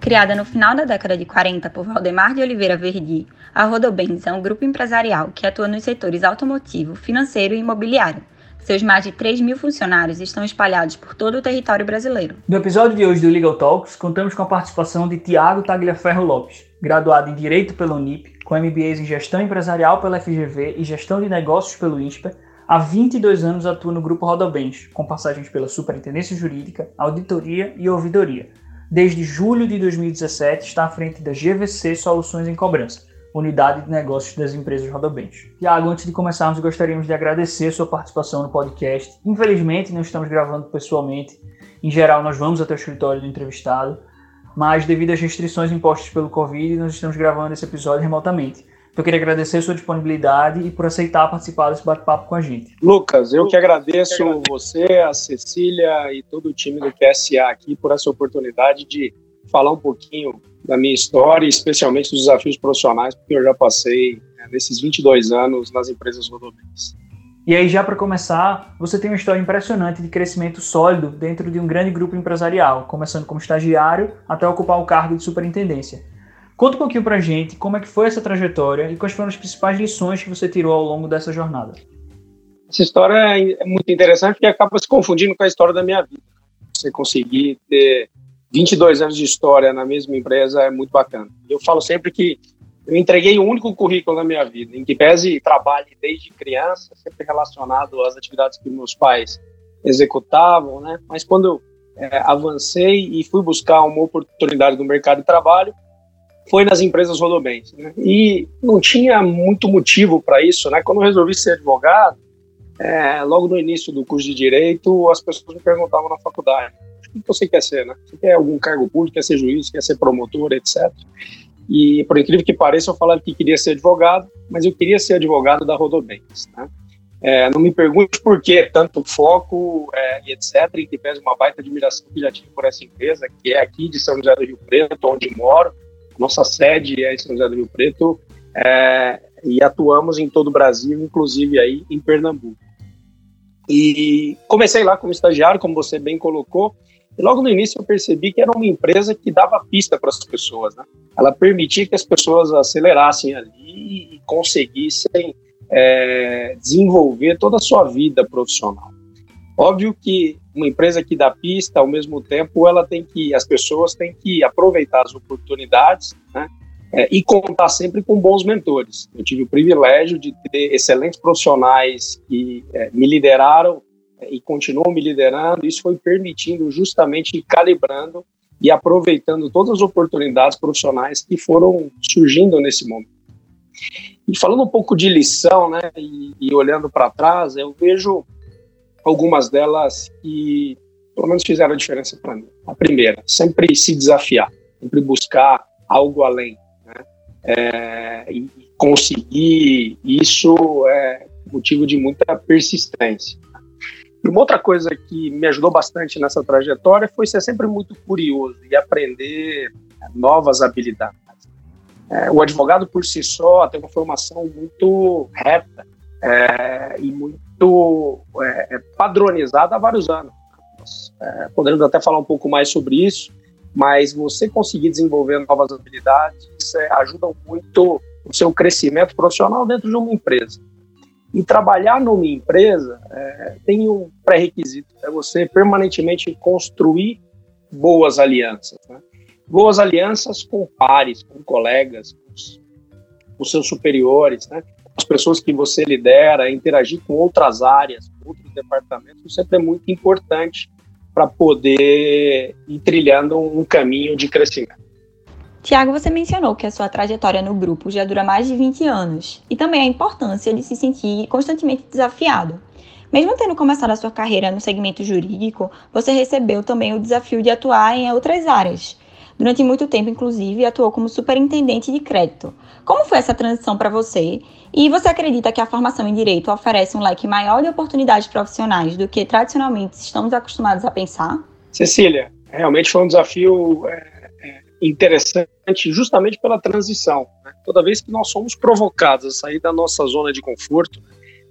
Criada no final da década de 40 por Valdemar de Oliveira Verdi, a Rodobens é um grupo empresarial que atua nos setores automotivo, financeiro e imobiliário. Seus mais de 3 mil funcionários estão espalhados por todo o território brasileiro. No episódio de hoje do Legal Talks, contamos com a participação de Tiago Tagliaferro Lopes, graduado em Direito pela Unip, com MBAs em Gestão Empresarial pela FGV e Gestão de Negócios pelo INSPER, há 22 anos atua no Grupo Rodobens, com passagens pela Superintendência Jurídica, Auditoria e Ouvidoria Desde julho de 2017 está à frente da GVC Soluções em Cobrança, unidade de negócios das empresas Rodobens. Tiago, antes de começarmos, gostaríamos de agradecer sua participação no podcast. Infelizmente, não estamos gravando pessoalmente. Em geral, nós vamos até o escritório do entrevistado, mas devido às restrições impostas pelo Covid, nós estamos gravando esse episódio remotamente. Então, eu queria agradecer a sua disponibilidade e por aceitar participar desse bate-papo com a gente. Lucas, eu que agradeço você, a Cecília e todo o time do QSA aqui por essa oportunidade de falar um pouquinho da minha história, especialmente dos desafios profissionais, porque eu já passei né, nesses 22 anos nas empresas rodoviárias. E aí, já para começar, você tem uma história impressionante de crescimento sólido dentro de um grande grupo empresarial, começando como estagiário até ocupar o cargo de superintendência. Conta um pouquinho pra gente como é que foi essa trajetória e quais foram as principais lições que você tirou ao longo dessa jornada. Essa história é muito interessante porque acaba se confundindo com a história da minha vida. Você conseguir ter 22 anos de história na mesma empresa é muito bacana. Eu falo sempre que eu entreguei o único currículo na minha vida, em que pese trabalhe desde criança, sempre relacionado às atividades que meus pais executavam, né? Mas quando eu é, avancei e fui buscar uma oportunidade no mercado de trabalho, foi nas empresas Rodobens. Né? E não tinha muito motivo para isso. Né? Quando eu resolvi ser advogado, é, logo no início do curso de Direito, as pessoas me perguntavam na faculdade, o que você quer ser? Né? Você quer algum cargo público, quer ser juiz, quer ser promotor, etc. E, por incrível que pareça, eu falava que queria ser advogado, mas eu queria ser advogado da Rodobens. Né? É, não me pergunte por que tanto foco é, e etc. E que pese uma baita admiração que já tive por essa empresa, que é aqui de São José do Rio Preto, onde moro, nossa sede é em São José do Rio Preto é, e atuamos em todo o Brasil, inclusive aí em Pernambuco. E comecei lá como estagiário, como você bem colocou, e logo no início eu percebi que era uma empresa que dava pista para as pessoas. Né? Ela permitia que as pessoas acelerassem ali e conseguissem é, desenvolver toda a sua vida profissional. Óbvio que uma empresa que dá pista, ao mesmo tempo, ela tem que, as pessoas têm que aproveitar as oportunidades, né? É, e contar sempre com bons mentores. Eu tive o privilégio de ter excelentes profissionais que é, me lideraram é, e continuam me liderando. Isso foi permitindo justamente calibrando e aproveitando todas as oportunidades profissionais que foram surgindo nesse momento. E falando um pouco de lição, né, e, e olhando para trás, eu vejo algumas delas que pelo menos fizeram a diferença para mim. A primeira, sempre se desafiar, sempre buscar algo além. Né? É, e conseguir isso é motivo de muita persistência. E uma outra coisa que me ajudou bastante nessa trajetória foi ser sempre muito curioso e aprender novas habilidades. É, o advogado por si só tem uma formação muito reta é, e muito muito é, é, padronizada há vários anos. É, poderemos até falar um pouco mais sobre isso, mas você conseguir desenvolver novas habilidades é, ajuda muito o seu crescimento profissional dentro de uma empresa. E trabalhar numa empresa é, tem um pré-requisito, é você permanentemente construir boas alianças. Né? Boas alianças com pares, com colegas, com os, com seus superiores, né? As pessoas que você lidera, interagir com outras áreas, outros departamentos, sempre é muito importante para poder ir trilhando um caminho de crescimento. Tiago, você mencionou que a sua trajetória no grupo já dura mais de 20 anos e também a importância de se sentir constantemente desafiado. Mesmo tendo começado a sua carreira no segmento jurídico, você recebeu também o desafio de atuar em outras áreas, Durante muito tempo, inclusive, atuou como superintendente de crédito. Como foi essa transição para você? E você acredita que a formação em direito oferece um leque maior de oportunidades profissionais do que tradicionalmente estamos acostumados a pensar? Cecília, realmente foi um desafio é, é, interessante, justamente pela transição. Né? Toda vez que nós somos provocados a sair da nossa zona de conforto,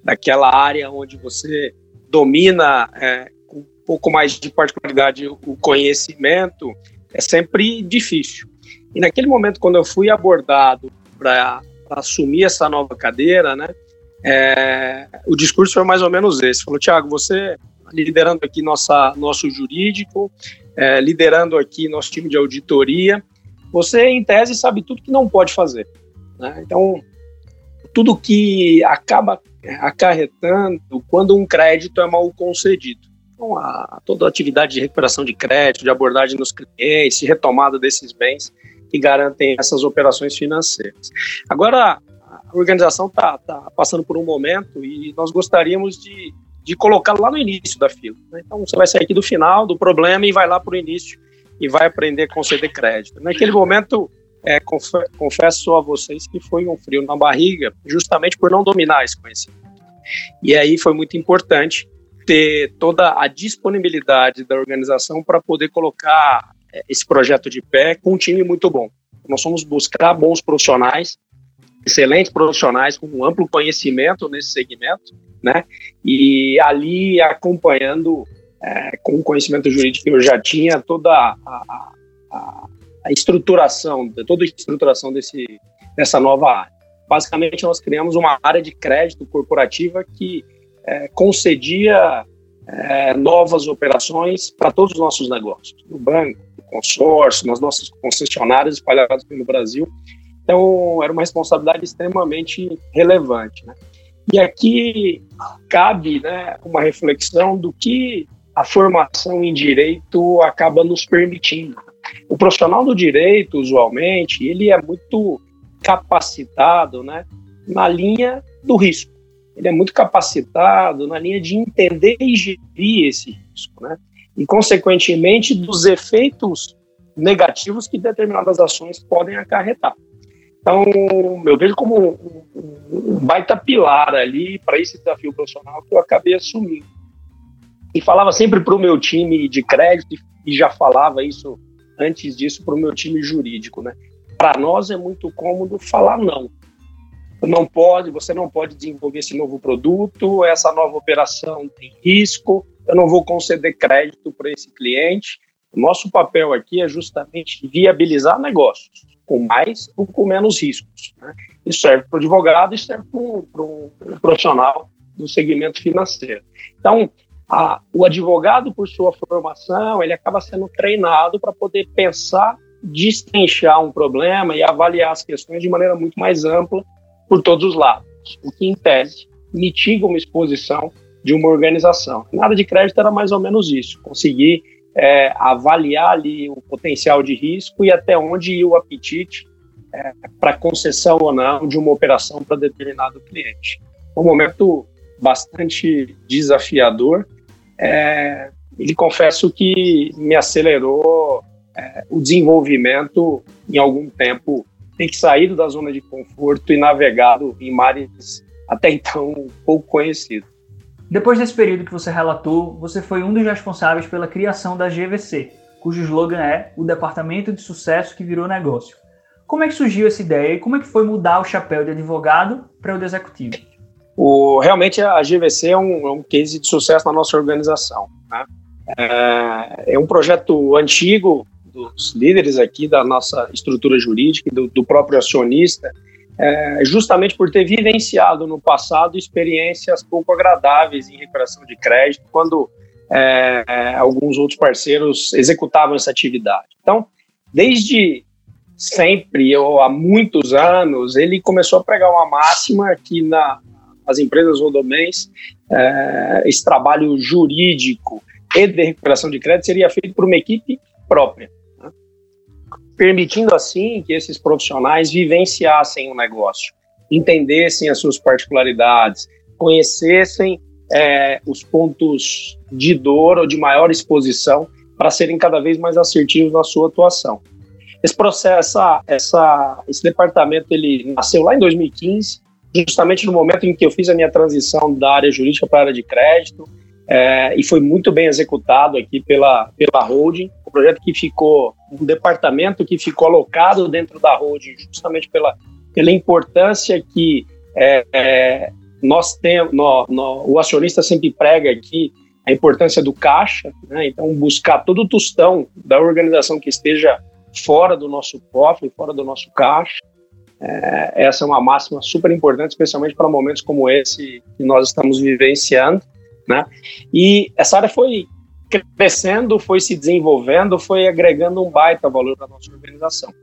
daquela área onde você domina é, um pouco mais de particularidade o conhecimento, é sempre difícil. E naquele momento, quando eu fui abordado para assumir essa nova cadeira, né, é, o discurso foi mais ou menos esse. Falou, Tiago, você liderando aqui nossa, nosso jurídico, é, liderando aqui nosso time de auditoria, você, em tese, sabe tudo que não pode fazer. Né? Então, tudo que acaba acarretando quando um crédito é mal concedido. Então, a, toda a atividade de recuperação de crédito, de abordagem nos clientes, de retomada desses bens que garantem essas operações financeiras. Agora, a organização está tá passando por um momento e nós gostaríamos de, de colocar lá no início da fila. Né? Então, você vai sair aqui do final do problema e vai lá para o início e vai aprender a conceder crédito. Naquele momento, é, confesso a vocês que foi um frio na barriga, justamente por não dominar esse conhecimento. E aí foi muito importante ter toda a disponibilidade da organização para poder colocar esse projeto de pé com um time muito bom. Nós fomos buscar bons profissionais, excelentes profissionais com um amplo conhecimento nesse segmento, né? E ali acompanhando é, com o conhecimento jurídico que eu já tinha toda a, a, a, estruturação, toda a estruturação desse, dessa nova área. Basicamente, nós criamos uma área de crédito corporativa que é, concedia é, novas operações para todos os nossos negócios, no banco, consórcio, nas nossas concessionárias espalhadas pelo Brasil. Então, era uma responsabilidade extremamente relevante. Né? E aqui cabe né, uma reflexão do que a formação em direito acaba nos permitindo. O profissional do direito, usualmente, ele é muito capacitado né, na linha do risco. Ele é muito capacitado na linha de entender e gerir esse risco, né? E, consequentemente, dos efeitos negativos que determinadas ações podem acarretar. Então, eu vejo como um, baita pilar ali para esse desafio profissional que eu acabei assumindo e falava sempre para o meu time de crédito e já falava isso antes disso para o meu time jurídico, né? Para nós é muito cômodo falar não. Não pode, você não pode desenvolver esse novo produto, essa nova operação tem risco, eu não vou conceder crédito para esse cliente. Nosso papel aqui é justamente viabilizar negócios, com mais ou com menos riscos. Né? Isso serve para o advogado e serve para um, um profissional do segmento financeiro. Então, a, o advogado, por sua formação, ele acaba sendo treinado para poder pensar, destrinchar um problema e avaliar as questões de maneira muito mais ampla por todos os lados, o que, em tese, mitiga uma exposição de uma organização. Nada de crédito era mais ou menos isso, conseguir é, avaliar ali o potencial de risco e até onde ia o apetite é, para concessão ou não de uma operação para determinado cliente. Um momento bastante desafiador, é, e confesso que me acelerou é, o desenvolvimento em algum tempo. Tem que sair da zona de conforto e navegado em mares até então pouco conhecidos. Depois desse período que você relatou, você foi um dos responsáveis pela criação da GVC, cujo slogan é o Departamento de Sucesso que virou negócio. Como é que surgiu essa ideia e como é que foi mudar o chapéu de advogado para o de executivo? O, realmente a GVC é um, é um case de sucesso na nossa organização. Né? É, é, um projeto antigo dos líderes aqui da nossa estrutura jurídica, do, do próprio acionista, é, justamente por ter vivenciado no passado experiências pouco agradáveis em recuperação de crédito, quando é, é alguns outros parceiros executavam essa atividade. Então, desde sempre, ou há muitos anos, ele começou a pregar uma máxima que na, as empresas rodomens, é, esse trabalho jurídico e de recuperação de crédito seria feito por uma equipe própria? Permitindo assim que esses profissionais vivenciassem o negócio, entendessem as suas particularidades, conhecessem é, os pontos de dor ou de maior exposição para serem cada vez mais assertivos na sua atuação. Esse processo, essa, essa, esse departamento, ele nasceu lá em 2015, justamente no momento em que eu fiz a minha transição da área jurídica para a área de crédito, é, e foi muito bem executado aqui pela, pela holding, projeto que ficou, um departamento que ficou alocado dentro da holding, justamente pela, pela importância que é, é, nós temos, no, no, o acionista sempre prega aqui, a importância do caixa, né? então buscar todo o tostão da organização que esteja fora do nosso cofre, fora do nosso caixa. É, essa é uma máxima super importante, especialmente para momentos como esse que nós estamos vivenciando. Né? E essa área foi crescendo, foi se desenvolvendo, foi agregando um baita valor para nossa organização.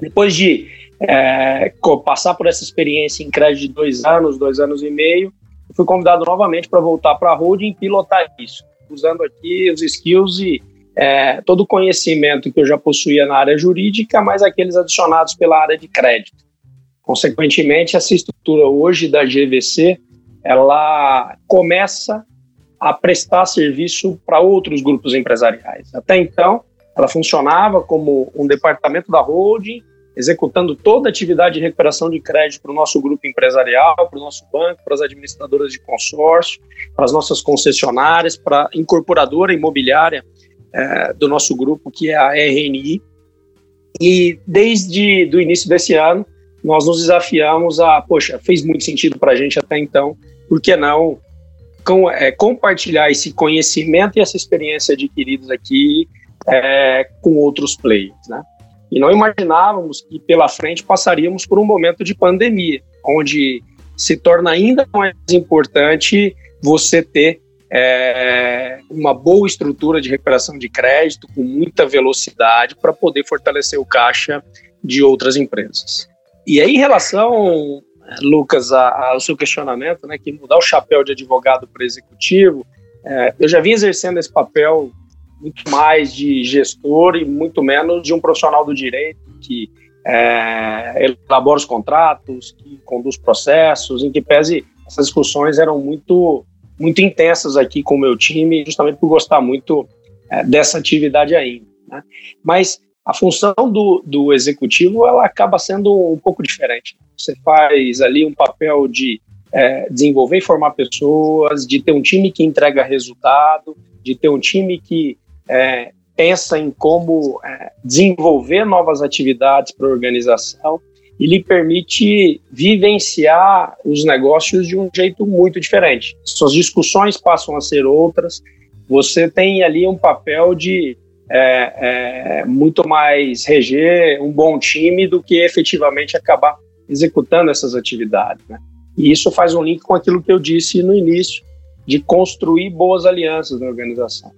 Depois de é, passar por essa experiência em crédito de dois anos, dois anos e meio, fui convidado novamente para voltar para a holding e pilotar isso, usando aqui os skills e é, todo o conhecimento que eu já possuía na área jurídica, mas aqueles adicionados pela área de crédito. Consequentemente, essa estrutura hoje da GVC, ela começa a prestar serviço para outros grupos empresariais. Até então, ela funcionava como um departamento da holding executando toda a atividade de recuperação de crédito para o nosso grupo empresarial, para o nosso banco, para as administradoras de consórcio, para as nossas concessionárias, para a incorporadora imobiliária é, do nosso grupo, que é a RNI. E desde o início desse ano, nós nos desafiamos a, poxa, fez muito sentido para a gente até então, por que não com, é, compartilhar esse conhecimento e essa experiência adquiridos aqui é, com outros players, né? E não imaginávamos que pela frente passaríamos por um momento de pandemia, onde se torna ainda mais importante você ter é, uma boa estrutura de recuperação de crédito com muita velocidade para poder fortalecer o caixa de outras empresas. E aí, em relação, Lucas, ao seu questionamento, né, que mudar o chapéu de advogado para executivo, é, eu já vim exercendo esse papel muito mais de gestor e muito menos de um profissional do direito que é, elabora os contratos, que conduz processos, em que pese essas discussões eram muito muito intensas aqui com o meu time, justamente por gostar muito é, dessa atividade ainda. Né? Mas a função do, do executivo ela acaba sendo um pouco diferente. Você faz ali um papel de é, desenvolver e formar pessoas, de ter um time que entrega resultado, de ter um time que é, pensa em como é, desenvolver novas atividades para a organização e lhe permite vivenciar os negócios de um jeito muito diferente. Suas discussões passam a ser outras. Você tem ali um papel de é, é, muito mais reger um bom time do que efetivamente acabar executando essas atividades. Né? E isso faz um link com aquilo que eu disse no início, de construir boas alianças na organização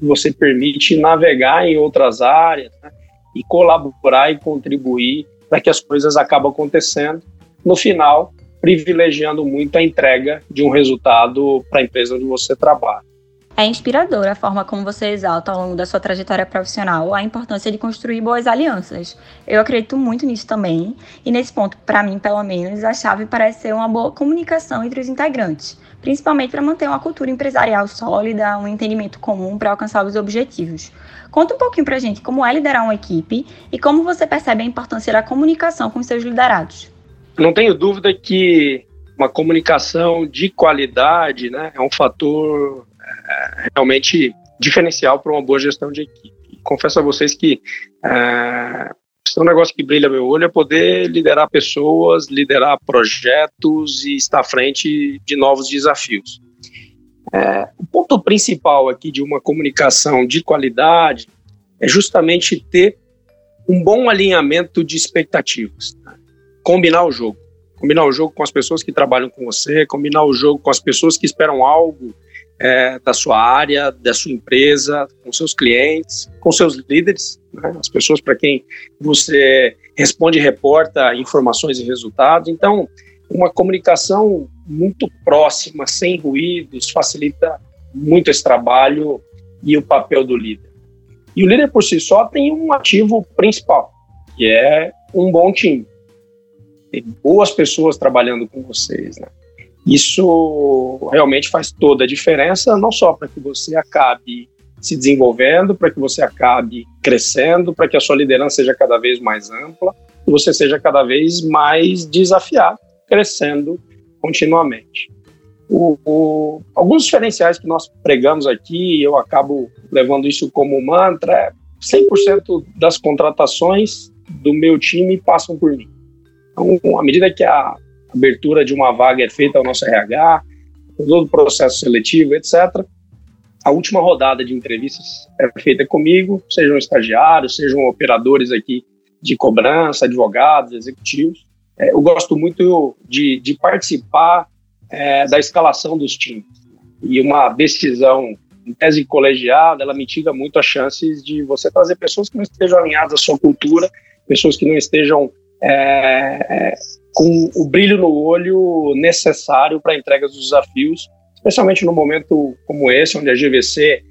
você permite navegar em outras áreas né, e colaborar e contribuir para que as coisas acabem acontecendo. No final, privilegiando muito a entrega de um resultado para a empresa onde você trabalha. É inspiradora a forma como você exalta ao longo da sua trajetória profissional a importância de construir boas alianças. Eu acredito muito nisso também, e nesse ponto, para mim, pelo menos, a chave parece ser uma boa comunicação entre os integrantes principalmente para manter uma cultura empresarial sólida, um entendimento comum para alcançar os objetivos. Conta um pouquinho para a gente como é liderar uma equipe e como você percebe a importância da comunicação com seus liderados. Não tenho dúvida que uma comunicação de qualidade né, é um fator realmente diferencial para uma boa gestão de equipe. Confesso a vocês que é, é um negócio que brilha meu olho é poder liderar pessoas, liderar projetos e estar à frente de novos desafios. É, o ponto principal aqui de uma comunicação de qualidade é justamente ter um bom alinhamento de expectativas. Né? Combinar o jogo. Combinar o jogo com as pessoas que trabalham com você, combinar o jogo com as pessoas que esperam algo é, da sua área, da sua empresa, com seus clientes, com seus líderes, né, as pessoas para quem você responde e reporta informações e resultados. Então, uma comunicação muito próxima, sem ruídos, facilita muito esse trabalho e o papel do líder. E o líder por si só tem um ativo principal, que é um bom time. Tem boas pessoas trabalhando com vocês, né? Isso realmente faz toda a diferença, não só para que você acabe se desenvolvendo, para que você acabe crescendo, para que a sua liderança seja cada vez mais ampla, você seja cada vez mais desafiado, crescendo continuamente. O, o, alguns diferenciais que nós pregamos aqui, eu acabo levando isso como mantra, é 100% das contratações do meu time passam por mim. Então, à medida que a abertura de uma vaga é feita ao nosso RH, todo o processo seletivo, etc. a última rodada de entrevistas é feita comigo, sejam estagiários, sejam operadores aqui de cobrança, advogados, executivos. É, eu gosto muito de, de participar é, da escalação dos times. E uma decisão em tese colegiada, ela mitiga muito as chances de você trazer pessoas que não estejam alinhadas à sua cultura, pessoas que não estejam é, é com o brilho no olho necessário para a entrega dos desafios, especialmente no momento como esse, onde a GVC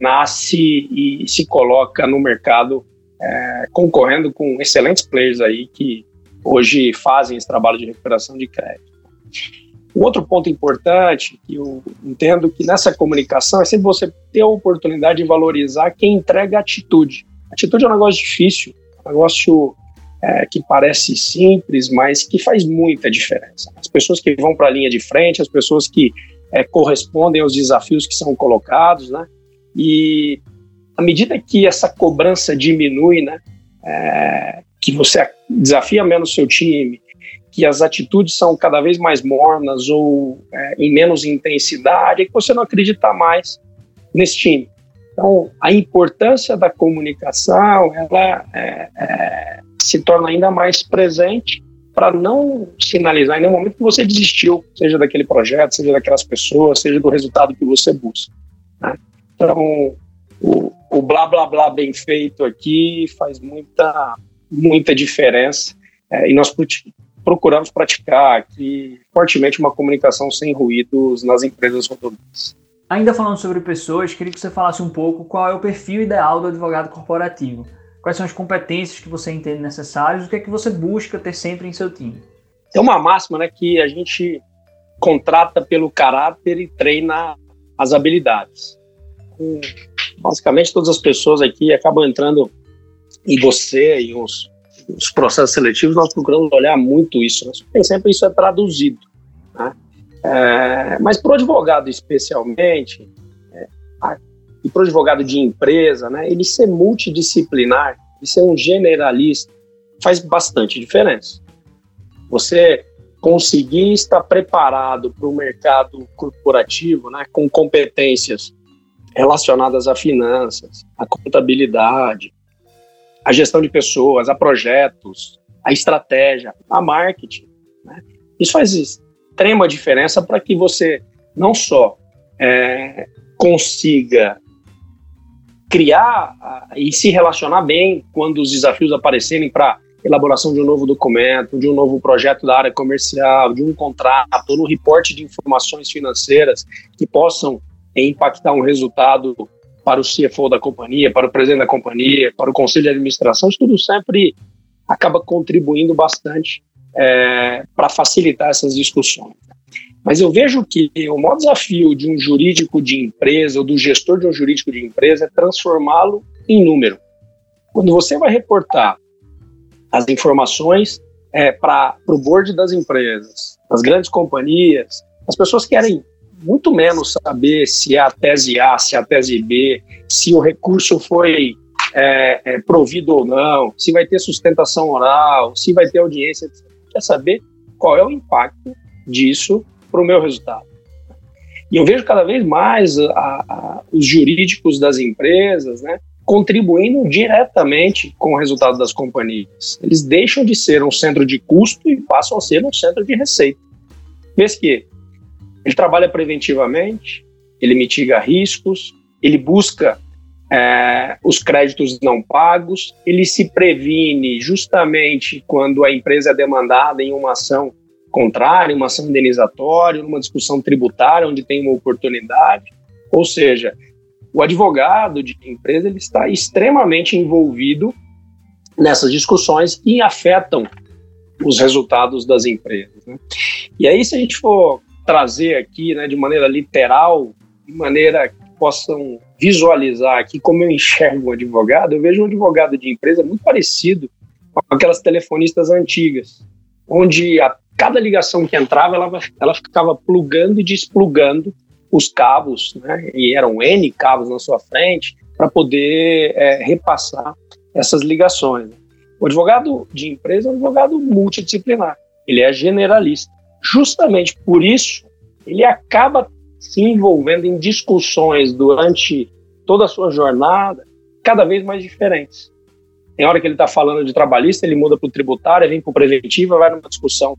nasce e se coloca no mercado é, concorrendo com excelentes players aí que hoje fazem esse trabalho de recuperação de crédito. Um outro ponto importante que eu entendo que nessa comunicação é sempre você ter a oportunidade de valorizar quem entrega atitude. Atitude é um negócio difícil, um negócio é, que parece simples, mas que faz muita diferença. As pessoas que vão para a linha de frente, as pessoas que é, correspondem aos desafios que são colocados, né? E à medida que essa cobrança diminui, né? É, que você desafia menos seu time, que as atitudes são cada vez mais mornas ou é, em menos intensidade, que você não acredita mais nesse time. Então, a importância da comunicação, ela é, é, se torna ainda mais presente para não sinalizar em nenhum momento que você desistiu, seja daquele projeto, seja daquelas pessoas, seja do resultado que você busca. Né? Então, o, o blá blá blá bem feito aqui faz muita, muita diferença é, e nós procuramos praticar aqui fortemente uma comunicação sem ruídos nas empresas rodoviárias. Ainda falando sobre pessoas, queria que você falasse um pouco qual é o perfil ideal do advogado corporativo. Quais são as competências que você entende necessárias? O que é que você busca ter sempre em seu time? Tem uma máxima, né, que a gente contrata pelo caráter e treina as habilidades. basicamente, todas as pessoas aqui acabam entrando em você e os os processos seletivos, nós procuramos olhar muito isso. Né? Sempre isso é traduzido. Né? É, mas para o advogado, especialmente, é, e para o advogado de empresa, né, ele ser multidisciplinar, ele ser um generalista, faz bastante diferença. Você conseguir estar preparado para o mercado corporativo, né, com competências relacionadas a finanças, a contabilidade, a gestão de pessoas, a projetos, a estratégia, a marketing. Né? Isso faz extrema diferença para que você não só é, consiga criar e se relacionar bem quando os desafios aparecerem para elaboração de um novo documento, de um novo projeto da área comercial, de um contrato, no reporte de informações financeiras que possam impactar um resultado para o CFO da companhia, para o presidente da companhia, para o conselho de administração, isso tudo sempre acaba contribuindo bastante é, para facilitar essas discussões. Mas eu vejo que o maior desafio de um jurídico de empresa ou do gestor de um jurídico de empresa é transformá-lo em número. Quando você vai reportar as informações é, para o board das empresas, das grandes companhias, as pessoas querem muito menos saber se é a tese A, se é a tese B, se o recurso foi é, é, provido ou não, se vai ter sustentação oral, se vai ter audiência, etc. Quer saber qual é o impacto disso para o meu resultado. E eu vejo cada vez mais a, a, os jurídicos das empresas né, contribuindo diretamente com o resultado das companhias. Eles deixam de ser um centro de custo e passam a ser um centro de receita. Vês que ele trabalha preventivamente, ele mitiga riscos, ele busca é, os créditos não pagos, ele se previne justamente quando a empresa é demandada em uma ação contrária, uma ação indenizatória, numa discussão tributária onde tem uma oportunidade. Ou seja, o advogado de empresa ele está extremamente envolvido nessas discussões que afetam os resultados das empresas. Né? E aí, se a gente for trazer aqui, né, de maneira literal, de maneira que possam visualizar aqui como eu enxergo um advogado, eu vejo um advogado de empresa muito parecido com aquelas telefonistas antigas, onde a cada ligação que entrava, ela, ela ficava plugando e desplugando os cabos, né, e eram N cabos na sua frente, para poder é, repassar essas ligações. O advogado de empresa é um advogado multidisciplinar, ele é generalista. Justamente por isso, ele acaba se envolvendo em discussões durante toda a sua jornada, cada vez mais diferentes. Tem hora que ele está falando de trabalhista, ele muda para o tributário, vem para o preventivo, vai numa discussão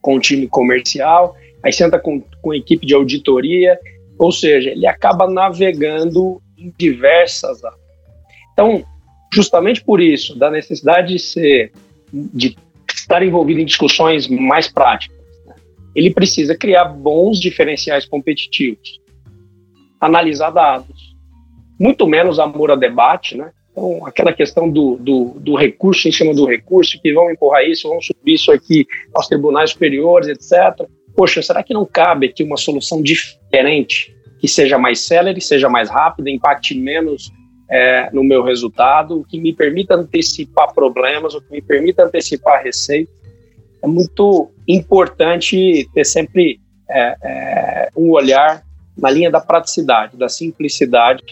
com o time comercial, aí senta com, com equipe de auditoria, ou seja, ele acaba navegando em diversas áreas. Então, justamente por isso, da necessidade de ser, de estar envolvido em discussões mais práticas, né? ele precisa criar bons diferenciais competitivos, analisar dados, muito menos amor a debate, né? Então, aquela questão do, do, do, recurso em cima do recurso, que vão empurrar isso, vão subir isso aqui aos tribunais superiores, etc. Poxa, será que não cabe aqui uma solução diferente, que seja mais célere, seja mais rápida, impacte menos é, no meu resultado, que me permita antecipar problemas, o que me permita antecipar receita? É muito importante ter sempre é, é, um olhar na linha da praticidade, da simplicidade,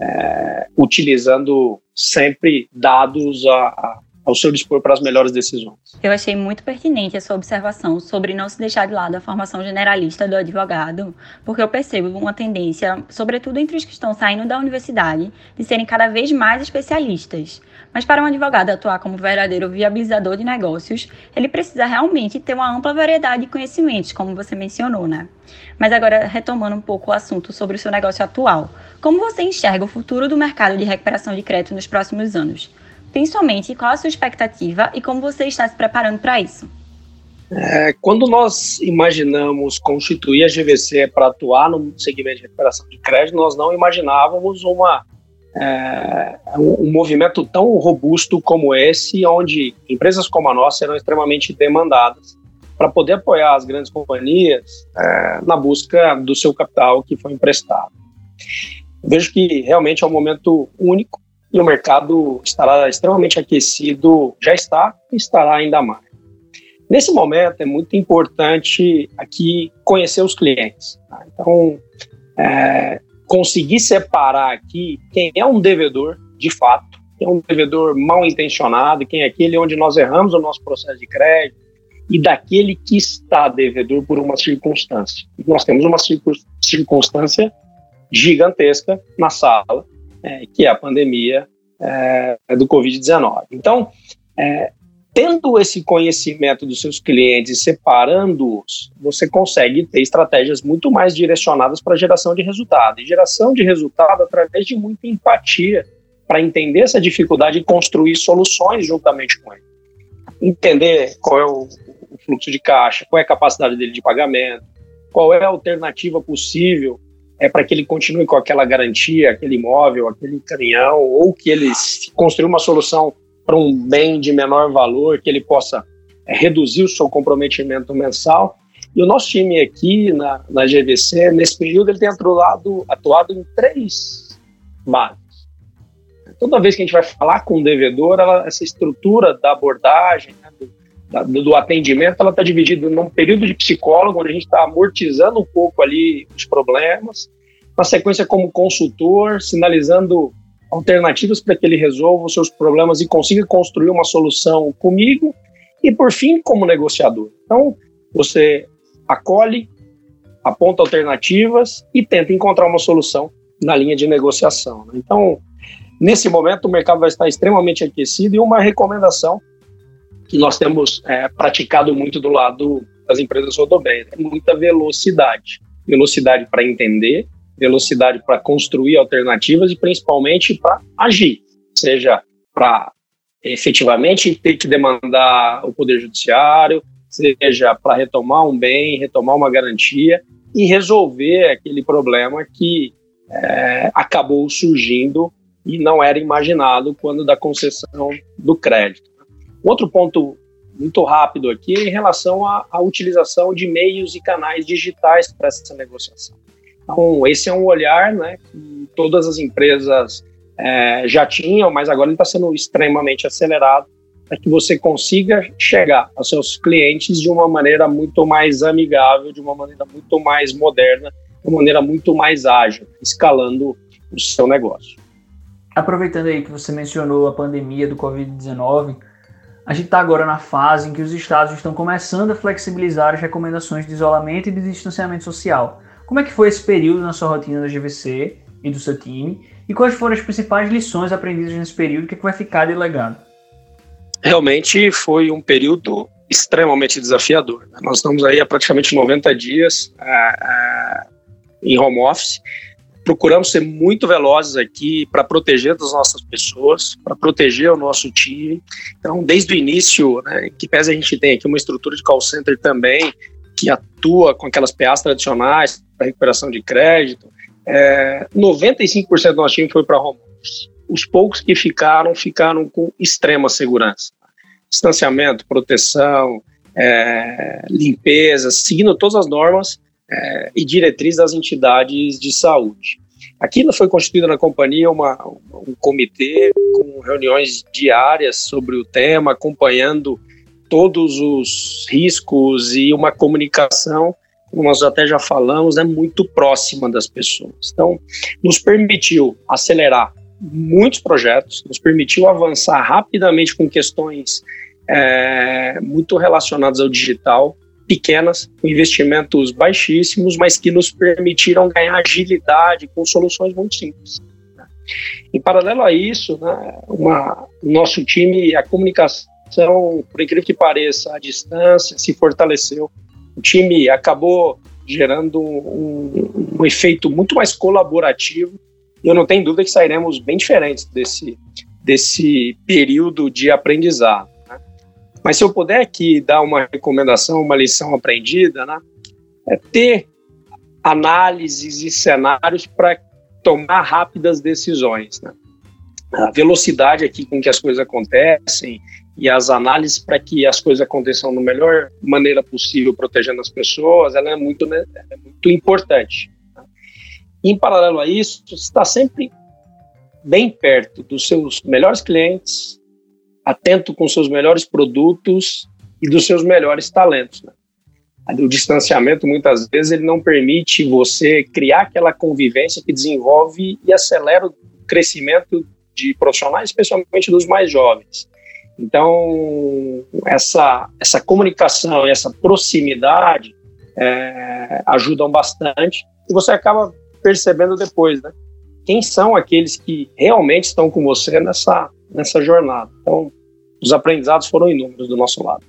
é, utilizando sempre dados a, a, ao seu dispor para as melhores decisões. Eu achei muito pertinente a sua observação sobre não se deixar de lado a formação generalista do advogado, porque eu percebo uma tendência, sobretudo entre os que estão saindo da universidade, de serem cada vez mais especialistas. Mas para um advogado atuar como verdadeiro viabilizador de negócios, ele precisa realmente ter uma ampla variedade de conhecimentos, como você mencionou, né? Mas agora, retomando um pouco o assunto sobre o seu negócio atual, como você enxerga o futuro do mercado de recuperação de crédito nos próximos anos? Principalmente, qual a sua expectativa e como você está se preparando para isso? É, quando nós imaginamos constituir a GVC para atuar no segmento de recuperação de crédito, nós não imaginávamos uma, é, um, movimento tão robusto como esse, onde empresas como a nossa serão extremamente demandadas para poder apoiar as grandes companhias é, na busca do seu capital que foi emprestado. Vejo que realmente é um momento único e o mercado estará extremamente aquecido, já está e estará ainda mais. Nesse momento é muito importante aqui conhecer os clientes. Tá? Então, é, conseguir separar aqui quem é um devedor de fato, quem é um devedor mal intencionado, quem é aquele onde nós erramos o nosso processo de crédito, e daquele que está devedor por uma circunstância. Nós temos uma circunstância gigantesca na sala, é, que é a pandemia é, do Covid-19. Então, é, tendo esse conhecimento dos seus clientes separando-os, você consegue ter estratégias muito mais direcionadas para geração de resultado. E geração de resultado através de muita empatia para entender essa dificuldade e construir soluções juntamente com ele. Entender qual é o, o fluxo de caixa, qual é a capacidade dele de pagamento, qual é a alternativa possível é para que ele continue com aquela garantia, aquele imóvel, aquele caminhão, ou que ele construa uma solução para um bem de menor valor, que ele possa é, reduzir o seu comprometimento mensal. E o nosso time aqui na, na GVC, nesse período, ele tem atuado, atuado em três bases. Toda vez que a gente vai falar com o devedor, ela, essa estrutura da abordagem, né, do, do, atendimento, ela está dividida num período de psicólogo, onde a gente está amortizando um pouco ali os problemas, na sequência como consultor, sinalizando alternativas para que ele resolva os seus problemas e consiga construir uma solução comigo, e por fim, como negociador. Então, você acolhe, aponta alternativas e tenta encontrar uma solução na linha de negociação. Né? Então, nesse momento, o mercado vai estar extremamente aquecido e uma recomendação que nós temos é, praticado muito do lado das empresas rodoviárias, é muita velocidade. Velocidade para entender, velocidade para construir alternativas e principalmente para agir, seja para efetivamente ter que demandar o Poder Judiciário, seja para retomar um bem, retomar uma garantia e resolver aquele problema que é, acabou surgindo e não era imaginado quando da concessão do crédito. Outro ponto muito rápido aqui é em relação à, à utilização de meios e canais digitais para essa negociação. Então, esse é um olhar né, que todas as empresas é, já tinham, mas agora ele está sendo extremamente acelerado para que você consiga chegar aos seus clientes de uma maneira muito mais amigável, de uma maneira muito mais moderna, de uma maneira muito mais ágil, escalando o seu negócio. Aproveitando aí que você mencionou a pandemia do Covid-19, a gente está agora na fase em que os estados estão começando a flexibilizar as recomendações de isolamento e de distanciamento social. Como é que foi esse período na sua rotina da GVC e do seu time? E quais foram as principais lições aprendidas nesse período? O que, é vai ficar de legado? Realmente foi um período extremamente desafiador. Né? Nós estamos aí há praticamente 90 dias uh, uh, em home office. Procuramos ser muito velozes aqui para proteger as nossas pessoas, para proteger o nosso time. Então, desde o início, né, que pese a gente tem aqui uma estrutura de call center também, que atua com aquelas PAs tradicionais para recuperação de crédito, é, 95% do nosso time foi para home office. Os poucos que ficaram, ficaram com extrema segurança. Distanciamento, proteção, é, limpeza, seguindo todas as normas é, e diretrizes das entidades de saúde. Aqui foi constituída na companhia uma, um comitê com reuniões diárias sobre o tema, acompanhando todos os riscos e uma comunicação, como nós até já falamos, é muito próxima das pessoas. Então, nos permitiu acelerar muitos projetos, nos permitiu avançar rapidamente com questões é, muito relacionadas ao digital, pequenas, com investimentos baixíssimos, mas que nos permitiram ganhar agilidade com soluções muito simples. Né? Em paralelo a isso, né, uma, nosso time, a comunicação, por incrível que pareça, a distância se fortaleceu. O time acabou gerando um, um efeito muito mais colaborativo. E eu não tenho dúvida que sairemos bem diferentes desse, desse período de aprendizado. Mas se eu puder aqui dar uma recomendação, uma lição aprendida, né, é ter análises e cenários para tomar rápidas decisões. Né? A velocidade aqui com que as coisas acontecem e as análises para que as coisas aconteçam da melhor maneira possível, protegendo as pessoas, ela é muito, né, é muito importante. Em paralelo a isso, está sempre bem perto dos seus melhores clientes, atento com seus melhores produtos e dos seus melhores talentos. Né? O distanciamento, muitas vezes, ele não permite você criar aquela convivência que desenvolve e acelera o crescimento de profissionais, especialmente dos mais jovens. Então, essa, essa comunicação e essa proximidade é, ajudam bastante e você acaba percebendo depois, né? Quem são aqueles que realmente estão com você nessa, nessa jornada? Então, os aprendizados foram inúmeros do nosso lado.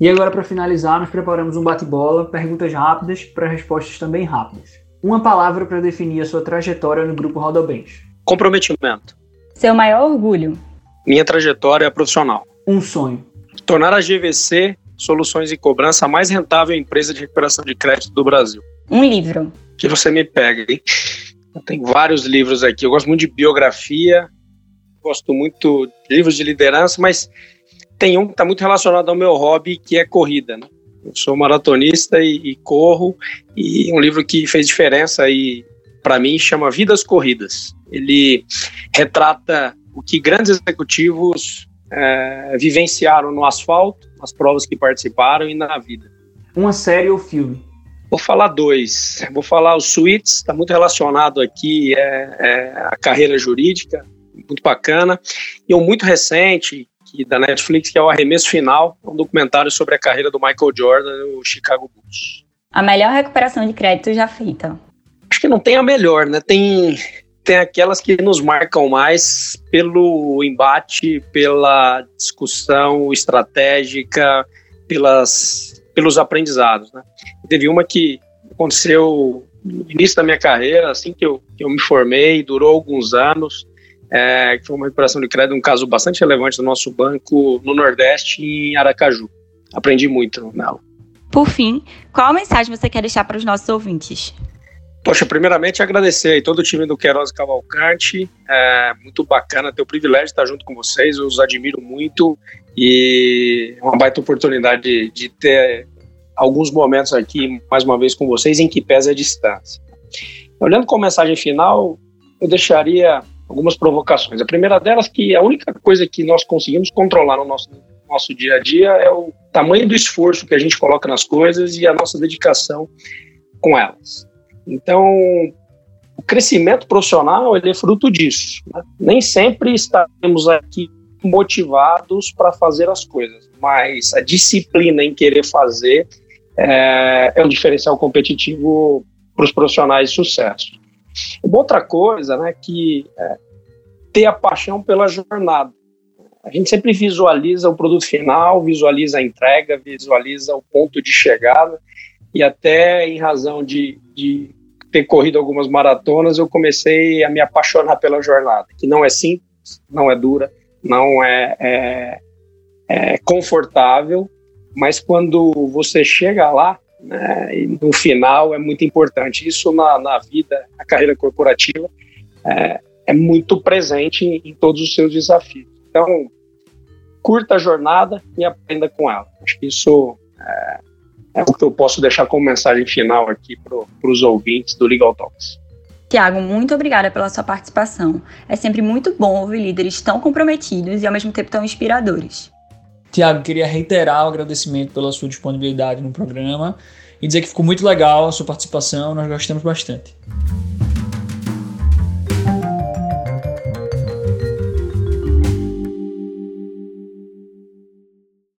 E agora, para finalizar, nós preparamos um bate-bola, perguntas rápidas para respostas também rápidas. Uma palavra para definir a sua trajetória no grupo Rodobens. Comprometimento. Seu maior orgulho. Minha trajetória profissional. Um sonho. Tornar a GVC Soluções e Cobrança a mais rentável empresa de recuperação de crédito do Brasil. Um livro. Que você me pega, hein? Tem vários livros aqui. Eu gosto muito de biografia, gosto muito de livros de liderança, mas tem um que está muito relacionado ao meu hobby, que é corrida. Né? Eu sou maratonista e, e, corro, e um livro que fez diferença aí para mim chama Vidas Corridas. Ele retrata o que grandes executivos é, vivenciaram no asfalto, nas provas que participaram e na vida. Uma série ou filme? Vou falar dois. Vou falar os Suítes, está muito relacionado aqui é, é, a carreira jurídica muito bacana. E um muito recente, que da Netflix, que é o Arremesso Final, um documentário sobre a carreira do Michael Jordan no Chicago Bulls. A melhor recuperação de crédito já feita. Acho que não tem a melhor, né? Tem, tem aquelas que nos marcam mais pelo embate, pela discussão estratégica, pelas, pelos aprendizados, né? Teve uma que aconteceu no início da minha carreira, assim que eu, que eu me formei, durou alguns anos, é, que foi uma recuperação de crédito, um caso bastante relevante do nosso banco no Nordeste, em Aracaju. Aprendi muito nela. Por fim, qual mensagem você quer deixar para os nossos ouvintes? Poxa, primeiramente agradecer aí todo o time do Queiroz Cavalcante, é muito bacana ter o privilégio de estar junto com vocês, eu os admiro muito e é uma baita oportunidade de, de ter alguns momentos aqui, mais uma vez com vocês, em que pesa a distância. Olhando com a mensagem final, eu deixaria algumas provocações. A primeira delas que a única coisa que nós conseguimos controlar no nosso nosso dia a dia é o tamanho do esforço que a gente coloca nas coisas e a nossa dedicação com elas. Então, o crescimento profissional ele é fruto disso. Né? Nem sempre estaremos aqui motivados para fazer as coisas, mas a disciplina em querer fazer é, é um diferencial competitivo para os profissionais de sucesso. Uma outra coisa, né, que é ter a paixão pela jornada. A gente sempre visualiza o produto final, visualiza a entrega, visualiza o ponto de chegada, e até em razão de, de ter corrido algumas maratonas, eu comecei a me apaixonar pela jornada, que não é simples, não é dura, não é, é, é confortável, mas quando você chega lá, né, no final é muito importante. Isso na, na vida, na carreira corporativa, é, é muito presente em, em, todos os seus desafios. Então, curta a jornada e aprenda com ela. Acho que isso é, é o que eu posso deixar como mensagem final aqui para os ouvintes do Legal Talks. Tiago, muito obrigada pela sua participação. É sempre muito bom ouvir líderes tão comprometidos e ao mesmo tempo tão inspiradores. Tiago, queria reiterar o agradecimento pela sua disponibilidade no programa e dizer que ficou muito legal a sua participação, nós gostamos bastante.